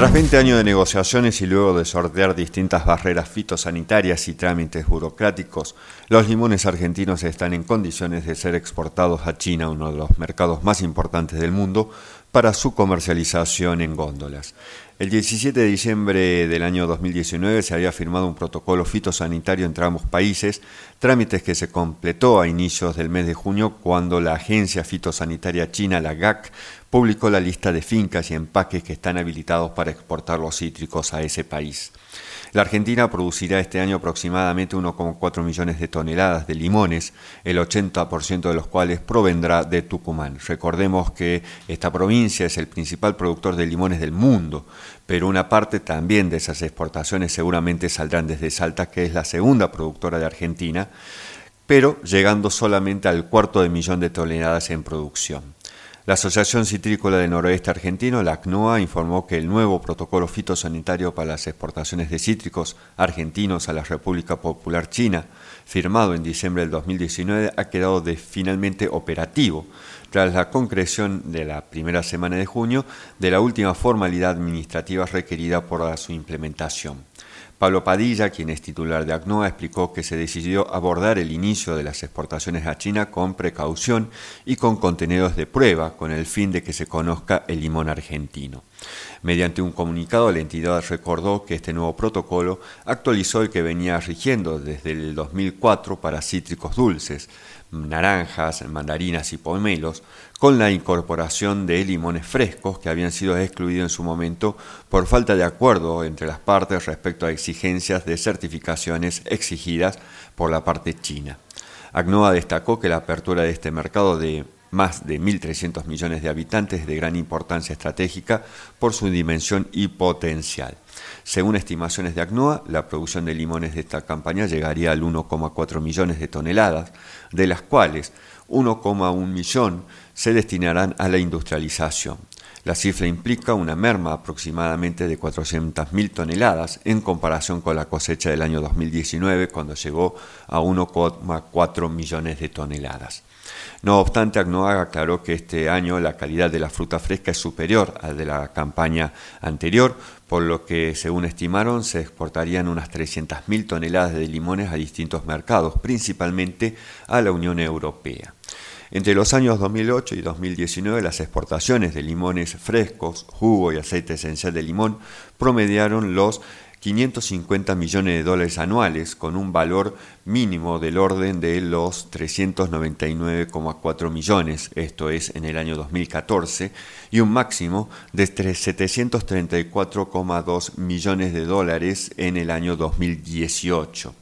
Tras 20 años de negociaciones y luego de sortear distintas barreras fitosanitarias y trámites burocráticos, los limones argentinos están en condiciones de ser exportados a China, uno de los mercados más importantes del mundo, para su comercialización en góndolas. El 17 de diciembre del año 2019 se había firmado un protocolo fitosanitario entre ambos países, trámites que se completó a inicios del mes de junio cuando la Agencia Fitosanitaria China, la GAC, publicó la lista de fincas y empaques que están habilitados para exportar los cítricos a ese país. La Argentina producirá este año aproximadamente 1,4 millones de toneladas de limones, el 80% de los cuales provendrá de Tucumán. Recordemos que esta provincia es el principal productor de limones del mundo, pero una parte también de esas exportaciones seguramente saldrán desde Salta, que es la segunda productora de Argentina, pero llegando solamente al cuarto de millón de toneladas en producción. La Asociación Citrícola del Noroeste Argentino, la ACNOA, informó que el nuevo protocolo fitosanitario para las exportaciones de cítricos argentinos a la República Popular China, firmado en diciembre del 2019, ha quedado finalmente operativo tras la concreción de la primera semana de junio de la última formalidad administrativa requerida por su implementación. Pablo Padilla, quien es titular de ACNOA, explicó que se decidió abordar el inicio de las exportaciones a China con precaución y con contenidos de prueba, con el fin de que se conozca el limón argentino. Mediante un comunicado, la entidad recordó que este nuevo protocolo actualizó el que venía rigiendo desde el 2004 para cítricos dulces, naranjas, mandarinas y pomelos, con la incorporación de limones frescos que habían sido excluidos en su momento por falta de acuerdo entre las partes respecto a exigencias de certificaciones exigidas por la parte china. Agnoa destacó que la apertura de este mercado de más de 1.300 millones de habitantes de gran importancia estratégica por su dimensión y potencial. Según estimaciones de ACNOA, la producción de limones de esta campaña llegaría al 1,4 millones de toneladas, de las cuales 1,1 millón se destinarán a la industrialización. La cifra implica una merma aproximadamente de 400.000 toneladas en comparación con la cosecha del año 2019 cuando llegó a 1,4 millones de toneladas. No obstante, Agnoaga aclaró que este año la calidad de la fruta fresca es superior a la de la campaña anterior, por lo que, según estimaron, se exportarían unas 300.000 toneladas de limones a distintos mercados, principalmente a la Unión Europea. Entre los años 2008 y 2019, las exportaciones de limones frescos, jugo y aceite esencial de limón promediaron los 550 millones de dólares anuales, con un valor mínimo del orden de los 399,4 millones, esto es en el año 2014, y un máximo de 734,2 millones de dólares en el año 2018.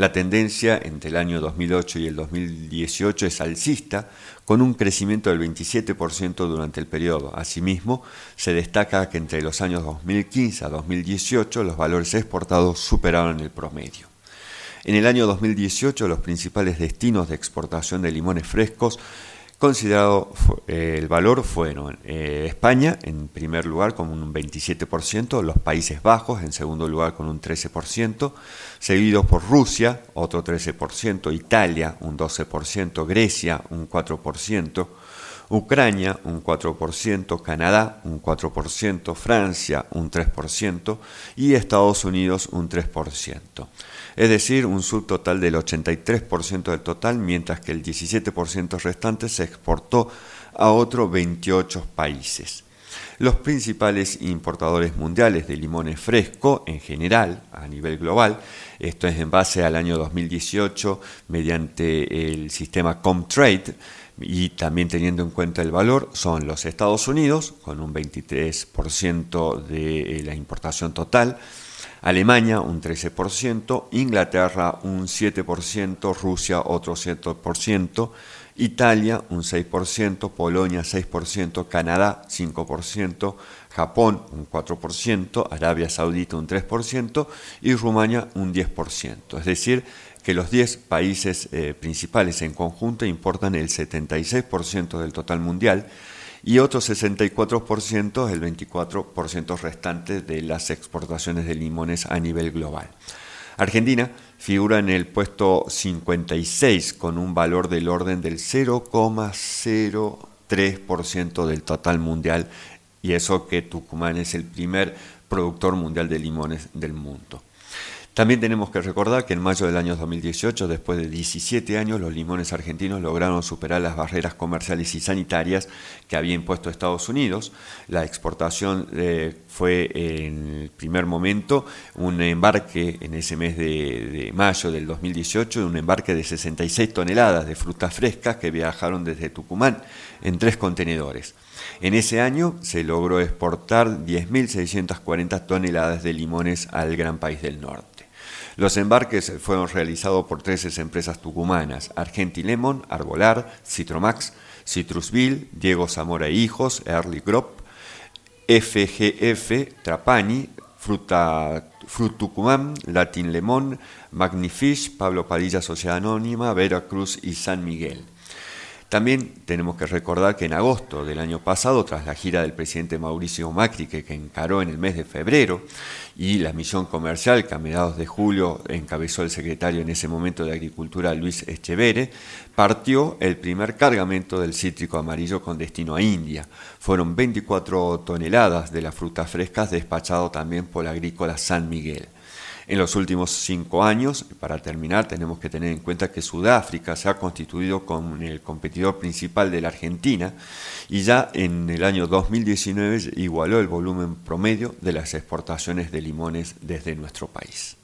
La tendencia entre el año 2008 y el 2018 es alcista, con un crecimiento del 27% durante el periodo. Asimismo, se destaca que entre los años 2015 a 2018 los valores exportados superaron el promedio. En el año 2018 los principales destinos de exportación de limones frescos Considerado eh, el valor fueron eh, España en primer lugar con un 27%, los Países Bajos en segundo lugar con un 13%, seguidos por Rusia otro 13%, Italia un 12%, Grecia un 4%, Ucrania un 4%, Canadá un 4%, Francia un 3% y Estados Unidos un 3% es decir, un subtotal del 83% del total, mientras que el 17% restante se exportó a otros 28 países. Los principales importadores mundiales de limones fresco en general, a nivel global, esto es en base al año 2018 mediante el sistema Comtrade y también teniendo en cuenta el valor, son los Estados Unidos, con un 23% de la importación total, Alemania un 13%, Inglaterra un 7%, Rusia otro 7%, Italia un 6%, Polonia 6%, Canadá 5%, Japón un 4%, Arabia Saudita un 3% y Rumania un 10%. Es decir, que los 10 países eh, principales en conjunto importan el 76% del total mundial y otro 64% el 24% restante de las exportaciones de limones a nivel global. Argentina figura en el puesto 56 con un valor del orden del 0,03% del total mundial y eso que Tucumán es el primer productor mundial de limones del mundo. También tenemos que recordar que en mayo del año 2018, después de 17 años, los limones argentinos lograron superar las barreras comerciales y sanitarias que había impuesto Estados Unidos. La exportación eh, fue en el primer momento un embarque en ese mes de, mayo del 2018, un embarque de 66 toneladas de frutas frescas que viajaron desde Tucumán en tres contenedores. En ese año se logró exportar 10.640 toneladas de limones al gran país del norte. Los embarques fueron realizados por 13 empresas tucumanas, Argentilemon, Arbolar, Citromax, Citrusville, Diego Zamora e Hijos, Early Grop, FGF, Trapani, Fruta, Frut Tucumán, Latin Lemon, Magnifish, Pablo Padilla Sociedad Anónima, Veracruz y San Miguel. También tenemos que recordar que en agosto del año pasado, tras la gira del presidente Mauricio Macri, que, encaró en el mes de febrero, y la misión comercial que a mediados de julio encabezó el secretario en ese momento de Agricultura Luis Echevere, partió el primer cargamento del cítrico amarillo con destino a India. Fueron 24 toneladas de las frutas frescas despachado también por la agrícola San Miguel. En los últimos cinco años, para terminar, tenemos que tener en cuenta que Sudáfrica se ha constituido como el competidor principal de la Argentina y ya en el año 2019 igualó el volumen promedio de las exportaciones de limones desde nuestro país.